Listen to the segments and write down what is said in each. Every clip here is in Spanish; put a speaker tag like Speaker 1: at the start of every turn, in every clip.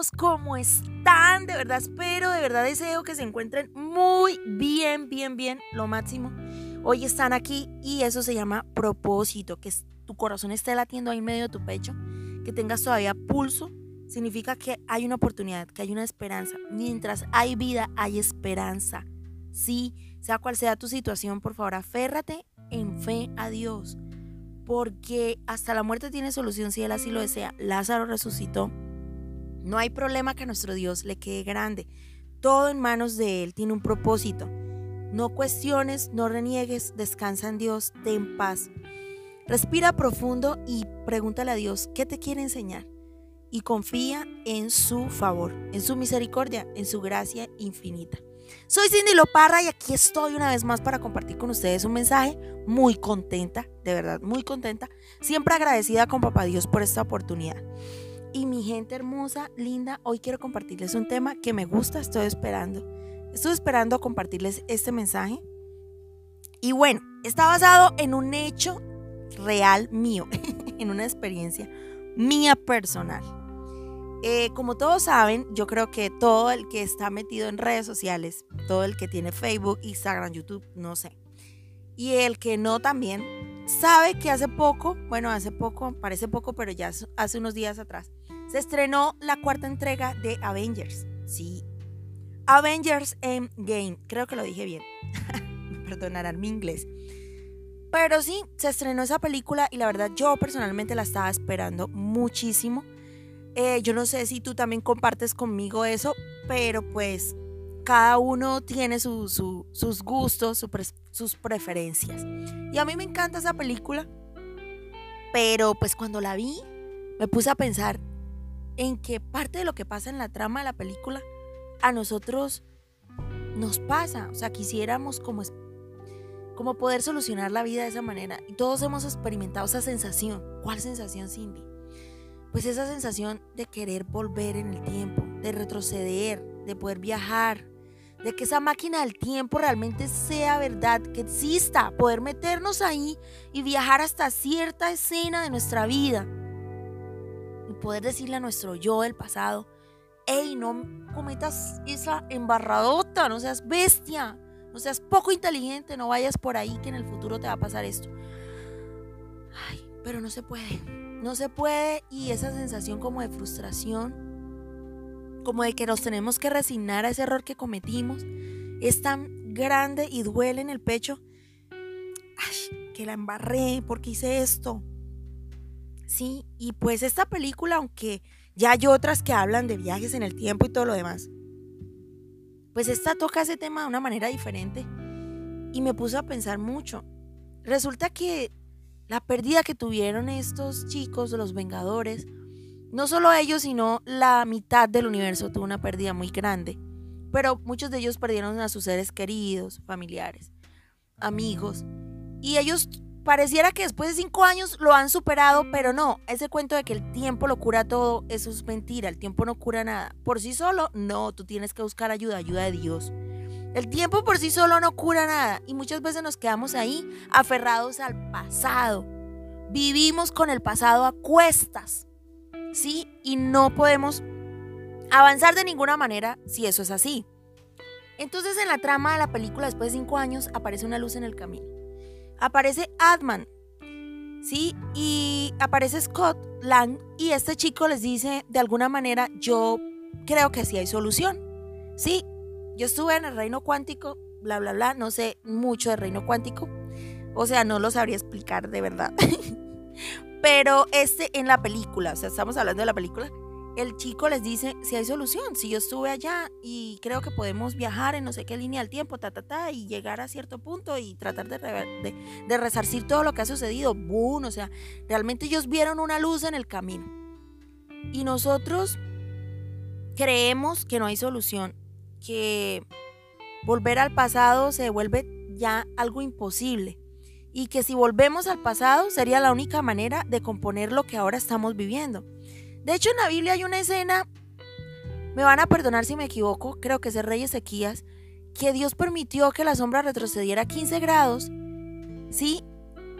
Speaker 1: amados, ¿cómo están? De verdad espero, de verdad deseo que se encuentren muy bien, bien, bien, lo máximo. Hoy están aquí y eso se llama propósito, que tu corazón esté latiendo ahí en medio de tu pecho, que tengas todavía pulso, significa que hay una oportunidad, que hay una esperanza. Mientras hay vida, hay esperanza. Sí, sea cual sea tu situación, por favor, aférrate en fe a Dios porque hasta la muerte tiene solución si Él así lo desea. Lázaro resucitó. No hay problema que a nuestro Dios le quede grande. Todo en manos de Él tiene un propósito. No cuestiones, no reniegues, descansa en Dios, ten paz. Respira profundo y pregúntale a Dios qué te quiere enseñar. Y confía en su favor, en su misericordia, en su gracia infinita. Soy Cindy Loparra y aquí estoy una vez más para compartir con ustedes un mensaje muy contenta, de verdad, muy contenta, siempre agradecida con Papá Dios por esta oportunidad. Y mi gente hermosa, linda, hoy quiero compartirles un tema que me gusta, estoy esperando. Estoy esperando compartirles este mensaje. Y bueno, está basado en un hecho real mío, en una experiencia mía personal. Eh, como todos saben, yo creo que todo el que está metido en redes sociales, todo el que tiene Facebook, Instagram, YouTube, no sé, y el que no también, sabe que hace poco, bueno, hace poco, parece poco, pero ya hace unos días atrás, se estrenó la cuarta entrega de Avengers. Sí, Avengers Endgame, creo que lo dije bien. Perdonarán mi inglés. Pero sí, se estrenó esa película y la verdad yo personalmente la estaba esperando muchísimo. Eh, yo no sé si tú también compartes conmigo eso, pero pues cada uno tiene sus gustos, sus preferencias. Y a mí me encanta esa película, pero pues cuando la vi me puse a pensar en que parte de lo que pasa en la trama de la película a nosotros nos pasa. O sea, quisiéramos como, como poder solucionar la vida de esa manera. Y todos hemos experimentado esa sensación. ¿Cuál sensación, Cindy? pues esa sensación de querer volver en el tiempo, de retroceder, de poder viajar, de que esa máquina del tiempo realmente sea verdad, que exista, poder meternos ahí y viajar hasta cierta escena de nuestra vida y poder decirle a nuestro yo del pasado, hey, no cometas esa embarradota, no seas bestia, no seas poco inteligente, no vayas por ahí que en el futuro te va a pasar esto. Ay, pero no se puede. No se puede y esa sensación como de frustración, como de que nos tenemos que resignar a ese error que cometimos, es tan grande y duele en el pecho. Ay, que la embarré porque hice esto. Sí, y pues esta película, aunque ya hay otras que hablan de viajes en el tiempo y todo lo demás, pues esta toca ese tema de una manera diferente y me puso a pensar mucho. Resulta que la pérdida que tuvieron estos chicos, los Vengadores, no solo ellos, sino la mitad del universo tuvo una pérdida muy grande. Pero muchos de ellos perdieron a sus seres queridos, familiares, amigos. Y ellos pareciera que después de cinco años lo han superado, pero no. Ese cuento de que el tiempo lo cura todo, eso es mentira. El tiempo no cura nada. Por sí solo, no, tú tienes que buscar ayuda, ayuda de Dios. El tiempo por sí solo no cura nada y muchas veces nos quedamos ahí aferrados al pasado. Vivimos con el pasado a cuestas, ¿sí? Y no podemos avanzar de ninguna manera si eso es así. Entonces en la trama de la película, después de cinco años, aparece una luz en el camino. Aparece Adman, ¿sí? Y aparece Scott Lang y este chico les dice, de alguna manera, yo creo que sí hay solución, ¿sí? Yo estuve en el reino cuántico, bla, bla, bla, no sé mucho del reino cuántico. O sea, no lo sabría explicar de verdad. Pero este en la película, o sea, estamos hablando de la película, el chico les dice si hay solución, si yo estuve allá y creo que podemos viajar en no sé qué línea del tiempo, ta, ta, ta, y llegar a cierto punto y tratar de, de, de resarcir todo lo que ha sucedido. Boom, o sea, realmente ellos vieron una luz en el camino. Y nosotros creemos que no hay solución que volver al pasado se vuelve ya algo imposible y que si volvemos al pasado sería la única manera de componer lo que ahora estamos viviendo. De hecho, en la Biblia hay una escena, me van a perdonar si me equivoco, creo que es el rey Ezequías, que Dios permitió que la sombra retrocediera 15 grados, ¿sí?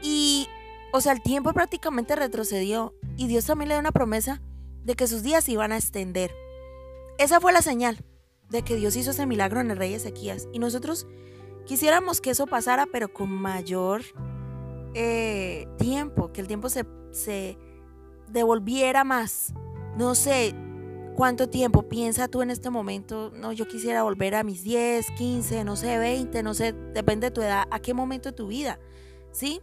Speaker 1: Y, o sea, el tiempo prácticamente retrocedió y Dios también le dio una promesa de que sus días se iban a extender. esa fue la señal de que Dios hizo ese milagro en el rey Ezequías. Y nosotros quisiéramos que eso pasara, pero con mayor eh, tiempo, que el tiempo se, devolviera más. No sé cuánto tiempo piensa tú en este momento. No, yo quisiera volver a mis 10, 15, no sé, 20, no sé, depende de tu edad, a qué momento de tu vida. ¿Sí?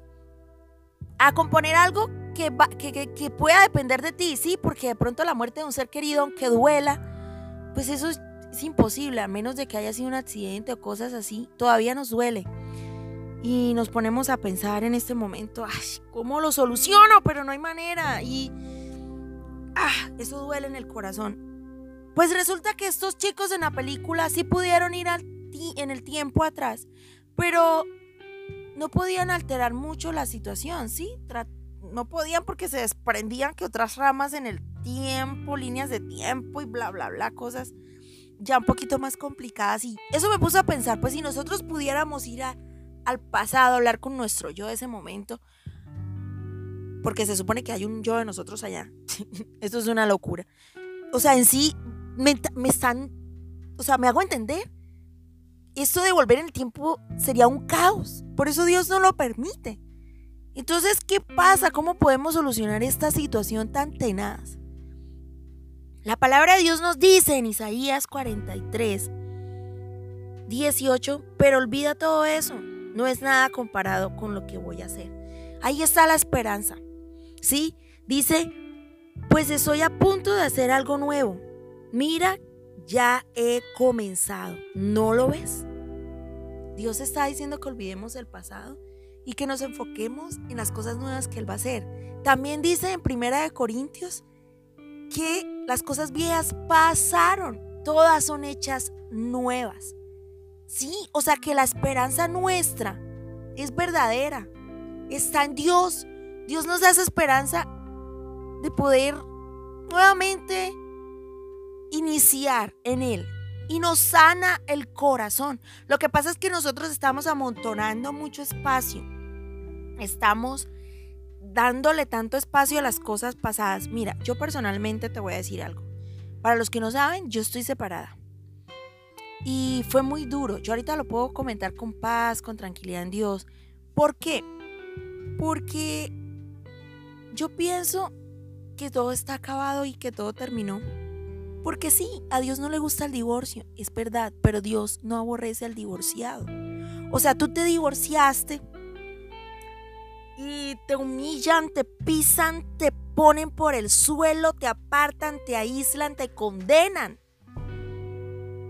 Speaker 1: A componer algo que, que, que, pueda depender de ti, sí, porque de pronto la muerte de un ser querido, aunque duela, pues eso es, imposible, a menos de que haya sido un accidente o cosas así, todavía nos duele. Y nos ponemos a pensar en este momento, ay, ¿cómo lo soluciono? Pero no hay manera. Y ah, eso duele en el corazón. Pues resulta que estos chicos en la película sí pudieron ir al en el tiempo atrás, pero no podían alterar mucho la situación, ¿sí? no podían porque se desprendían que otras ramas en el tiempo, líneas de tiempo y bla, bla, bla, cosas ya un poquito más complicadas. Y eso me puso a pensar, pues si nosotros pudiéramos ir al pasado, hablar con nuestro yo de ese momento, porque se supone que hay un yo de nosotros allá. Esto es una locura. O sea, en sí me, me están, o sea, me hago entender. Esto de volver en el tiempo sería un caos. Por eso Dios no lo permite. Entonces, ¿qué pasa? ¿Cómo podemos solucionar esta situación tan tenaz? La palabra de Dios nos dice en Isaías 43, 18, pero olvida todo eso. No es nada comparado con lo que voy a hacer. Ahí está la esperanza. ¿Sí? Dice, pues estoy a punto de hacer algo nuevo. Mira, ya he comenzado. ¿No lo ves? Dios está diciendo que olvidemos el pasado y que nos enfoquemos en las cosas nuevas que Él va a hacer. También dice en Primera de Corintios que las cosas viejas pasaron, todas son hechas nuevas. Sí, o sea que la esperanza nuestra es verdadera, está en Dios. Dios nos da esa esperanza de poder nuevamente iniciar en Él y nos sana el corazón. Lo que pasa es que nosotros estamos amontonando mucho espacio estamos dándole tanto espacio a las cosas pasadas. Mira, yo personalmente te voy a decir algo. Para los que no saben, yo estoy separada. Y fue muy duro. Yo ahorita lo puedo comentar con paz, con tranquilidad en Dios. ¿Por qué? Porque yo pienso que todo está acabado y que todo terminó. Porque sí, a Dios no le gusta el divorcio, es verdad, pero Dios no aborrece al divorciado. O sea, tú te divorciaste y te humillan, te pisan, te ponen por el suelo, te apartan, te aíslan, te condenan.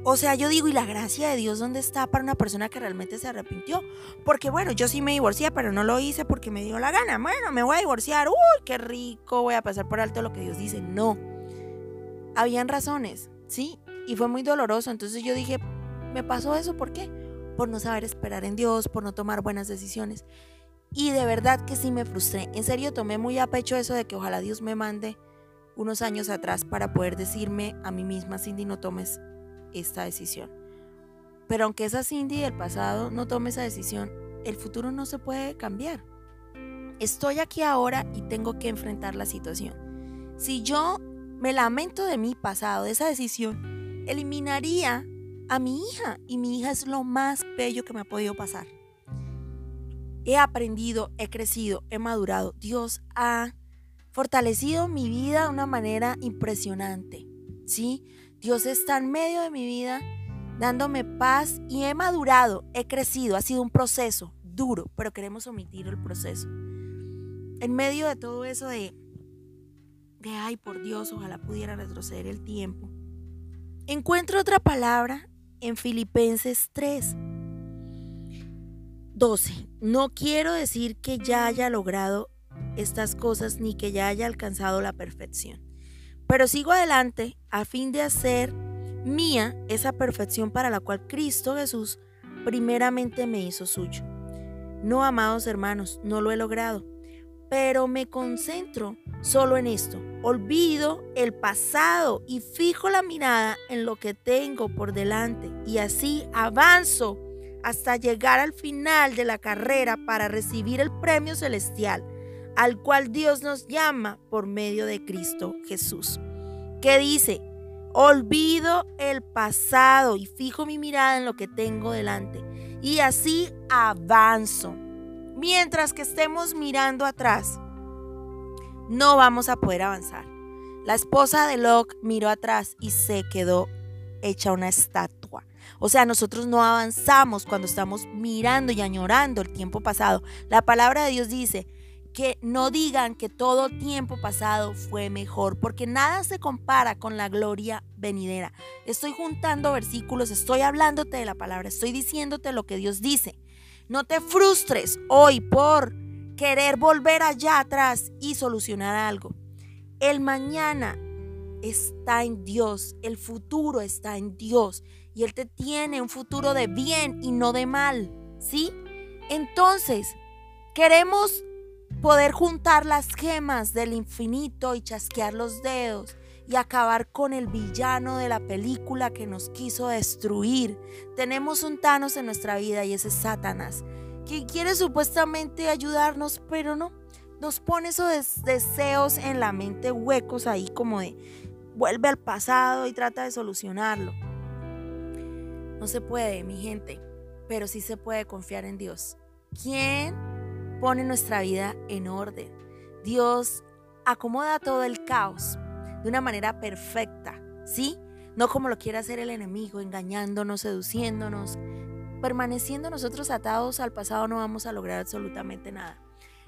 Speaker 1: O sea, yo digo, ¿y la gracia de Dios dónde está para una persona que realmente se arrepintió? Porque bueno, yo sí me divorcié, pero no lo hice porque me dio la gana. Bueno, me voy a divorciar. Uy, qué rico, voy a pasar por alto lo que Dios dice. No. Habían razones, ¿sí? Y fue muy doloroso. Entonces yo dije, ¿me pasó eso? ¿Por qué? Por no saber esperar en Dios, por no tomar buenas decisiones. Y de verdad que sí me frustré. En serio tomé muy a pecho eso de que ojalá Dios me mande unos años atrás para poder decirme a mí misma, Cindy, no tomes esta decisión. Pero aunque esa Cindy del pasado no tome esa decisión, el futuro no se puede cambiar. Estoy aquí ahora y tengo que enfrentar la situación. Si yo me lamento de mi pasado, de esa decisión, eliminaría a mi hija y mi hija es lo más bello que me ha podido pasar he aprendido, he crecido, he madurado. Dios ha fortalecido mi vida de una manera impresionante. ¿Sí? Dios está en medio de mi vida dándome paz y he madurado, he crecido. Ha sido un proceso duro, pero queremos omitir el proceso. En medio de todo eso de, de ay por Dios, ojalá pudiera retroceder el tiempo. Encuentro otra palabra en Filipenses 3 12. No quiero decir que ya haya logrado estas cosas ni que ya haya alcanzado la perfección, pero sigo adelante a fin de hacer mía esa perfección para la cual Cristo Jesús primeramente me hizo suyo. No, amados hermanos, no lo he logrado, pero me concentro solo en esto. Olvido el pasado y fijo la mirada en lo que tengo por delante y así avanzo hasta llegar al final de la carrera para recibir el premio celestial al cual Dios nos llama por medio de Cristo Jesús. ¿Qué dice? Olvido el pasado y fijo mi mirada en lo que tengo delante. Y así avanzo. Mientras que estemos mirando atrás, no vamos a poder avanzar. La esposa de Locke miró atrás y se quedó hecha una estatua. O sea, nosotros no avanzamos cuando estamos mirando y añorando el tiempo pasado. La palabra de Dios dice que no digan que todo tiempo pasado fue mejor, porque nada se compara con la gloria venidera. Estoy juntando versículos, estoy hablándote de la palabra, estoy diciéndote lo que Dios dice. No te frustres hoy por querer volver allá atrás y solucionar algo. El mañana está en Dios, el futuro está en Dios y Él te tiene un futuro de bien y no de mal, ¿sí? Entonces, queremos poder juntar las gemas del infinito y chasquear los dedos y acabar con el villano de la película que nos quiso destruir. Tenemos un Thanos en nuestra vida y ese es Satanás, que quiere supuestamente ayudarnos, pero no. Nos pone esos deseos en la mente huecos ahí como de vuelve al pasado y trata de solucionarlo. No se puede, mi gente, pero sí se puede confiar en Dios. ¿Quién pone nuestra vida en orden? Dios acomoda todo el caos de una manera perfecta, ¿sí? No como lo quiere hacer el enemigo, engañándonos, seduciéndonos. Permaneciendo nosotros atados al pasado no vamos a lograr absolutamente nada.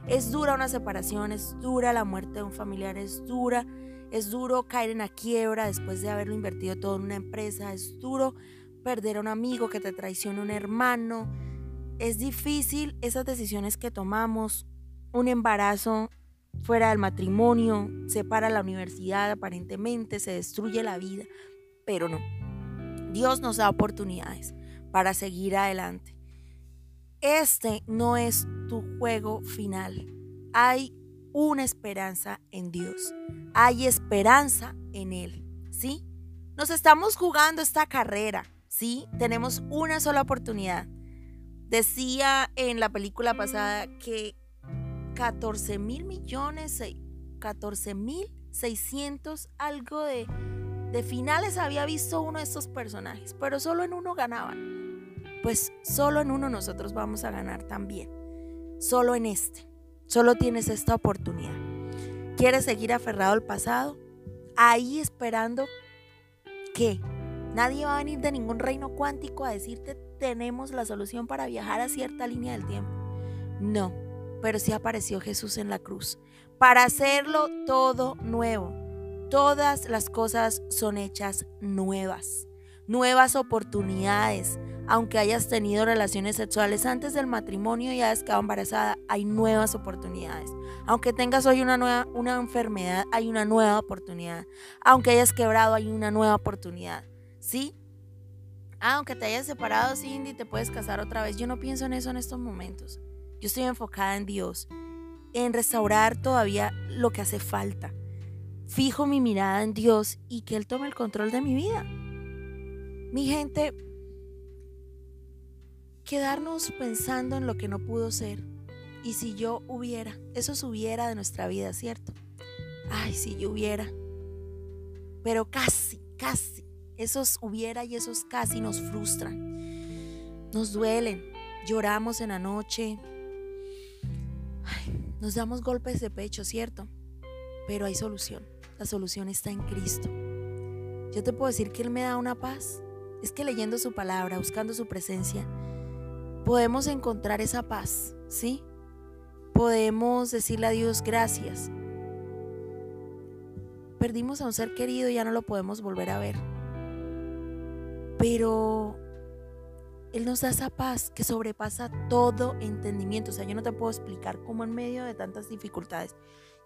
Speaker 1: Es dura una separación, es dura la muerte de un familiar, es dura es duro caer en la quiebra después de haberlo invertido todo en una empresa. Es duro perder a un amigo que te traiciona, un hermano. Es difícil esas decisiones que tomamos. Un embarazo fuera del matrimonio, se para la universidad aparentemente, se destruye la vida. Pero no. Dios nos da oportunidades para seguir adelante. Este no es tu juego final. Hay una esperanza en Dios. Hay esperanza en Él, ¿sí? Nos estamos jugando esta carrera, ¿sí? Tenemos una sola oportunidad. Decía en la película pasada que 14 mil millones, 14 mil 600 algo de, de finales había visto uno de estos personajes, pero solo en uno ganaban. Pues solo en uno nosotros vamos a ganar también. Solo en este. Solo tienes esta oportunidad. ¿Quieres seguir aferrado al pasado? Ahí esperando que nadie va a venir de ningún reino cuántico a decirte tenemos la solución para viajar a cierta línea del tiempo. No, pero sí apareció Jesús en la cruz para hacerlo todo nuevo. Todas las cosas son hechas nuevas, nuevas oportunidades, aunque hayas tenido relaciones sexuales antes del matrimonio y hayas quedado embarazada, hay nuevas oportunidades. Aunque tengas hoy una nueva una enfermedad, hay una nueva oportunidad. Aunque hayas quebrado, hay una nueva oportunidad. ¿Sí? aunque te hayas separado, Cindy, te puedes casar otra vez. Yo no pienso en eso en estos momentos. Yo estoy enfocada en Dios, en restaurar todavía lo que hace falta. Fijo mi mirada en Dios y que Él tome el control de mi vida. Mi gente, quedarnos pensando en lo que no pudo ser. Y si yo hubiera, eso hubiera de nuestra vida, ¿cierto? Ay, si yo hubiera. Pero casi, casi, esos hubiera y esos casi nos frustran. Nos duelen, lloramos en la noche. nos damos golpes de pecho, ¿cierto? Pero hay solución. La solución está en Cristo. Yo te puedo decir que Él me da una paz. Es que leyendo su palabra, buscando su presencia, podemos encontrar esa paz, ¿sí? Podemos decirle a Dios gracias. Perdimos a un ser querido y ya no lo podemos volver a ver. Pero Él nos da esa paz que sobrepasa todo entendimiento. O sea, yo no te puedo explicar cómo en medio de tantas dificultades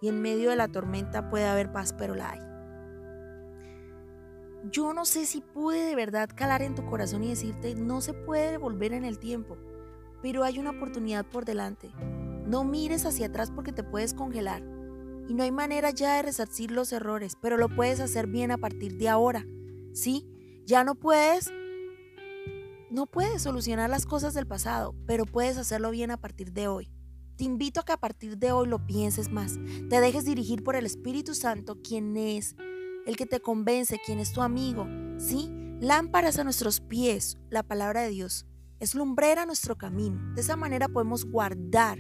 Speaker 1: y en medio de la tormenta puede haber paz, pero la hay. Yo no sé si pude de verdad calar en tu corazón y decirte, no se puede volver en el tiempo pero hay una oportunidad por delante. No mires hacia atrás porque te puedes congelar. Y no hay manera ya de resarcir los errores, pero lo puedes hacer bien a partir de ahora. ¿Sí? Ya no puedes no puedes solucionar las cosas del pasado, pero puedes hacerlo bien a partir de hoy. Te invito a que a partir de hoy lo pienses más, te dejes dirigir por el Espíritu Santo, quien es el que te convence, quien es tu amigo, ¿sí? Lámparas a nuestros pies, la palabra de Dios. Es lumbrera nuestro camino. De esa manera podemos guardar,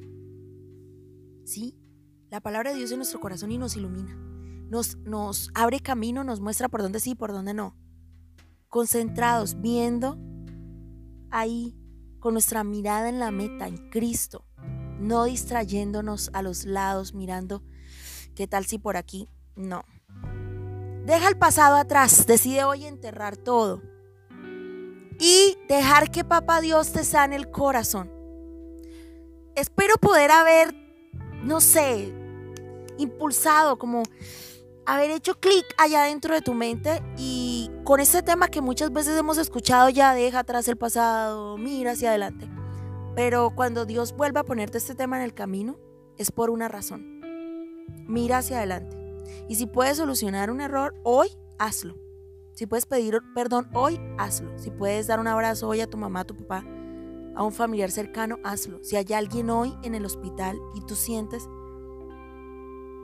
Speaker 1: ¿sí? La palabra de Dios en nuestro corazón y nos ilumina. Nos, nos abre camino, nos muestra por dónde sí y por dónde no. Concentrados, viendo ahí, con nuestra mirada en la meta, en Cristo. No distrayéndonos a los lados, mirando qué tal si por aquí. No. Deja el pasado atrás, decide hoy enterrar todo. Y dejar que Papá Dios te sane el corazón. Espero poder haber, no sé, impulsado, como haber hecho clic allá dentro de tu mente y con este tema que muchas veces hemos escuchado ya, deja atrás el pasado, mira hacia adelante. Pero cuando Dios vuelve a ponerte este tema en el camino, es por una razón. Mira hacia adelante. Y si puedes solucionar un error hoy, hazlo. Si puedes pedir perdón hoy, hazlo. Si puedes dar un abrazo hoy a tu mamá, a tu papá, a un familiar cercano, hazlo. Si hay alguien hoy en el hospital y tú sientes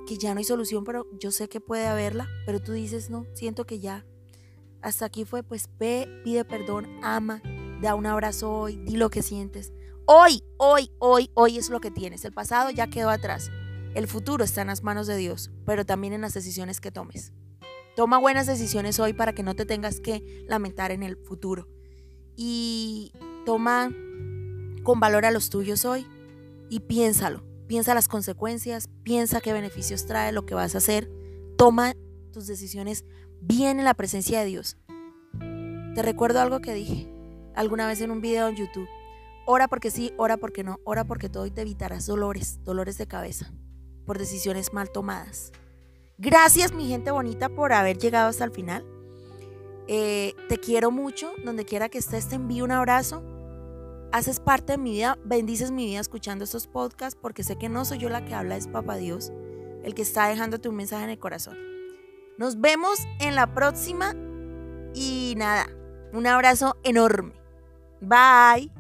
Speaker 1: que ya no hay solución, pero yo sé que puede haberla, pero tú dices, no, siento que ya, hasta aquí fue, pues ve, pide perdón, ama, da un abrazo hoy, di lo que sientes. Hoy, hoy, hoy, hoy es lo que tienes. El pasado ya quedó atrás. El futuro está en las manos de Dios, pero también en las decisiones que tomes. Toma buenas decisiones hoy para que no te tengas que lamentar en el futuro. Y toma con valor a los tuyos hoy y piénsalo. Piensa las consecuencias, piensa qué beneficios trae lo que vas a hacer. Toma tus decisiones bien en la presencia de Dios. Te recuerdo algo que dije alguna vez en un video en YouTube. Ora porque sí, ora porque no, ora porque todo y te evitarás dolores, dolores de cabeza, por decisiones mal tomadas. Gracias mi gente bonita por haber llegado hasta el final. Eh, te quiero mucho, donde quiera que estés te envío un abrazo. Haces parte de mi vida, bendices mi vida escuchando estos podcasts porque sé que no soy yo la que habla, es Papá Dios, el que está dejándote un mensaje en el corazón. Nos vemos en la próxima y nada, un abrazo enorme. Bye.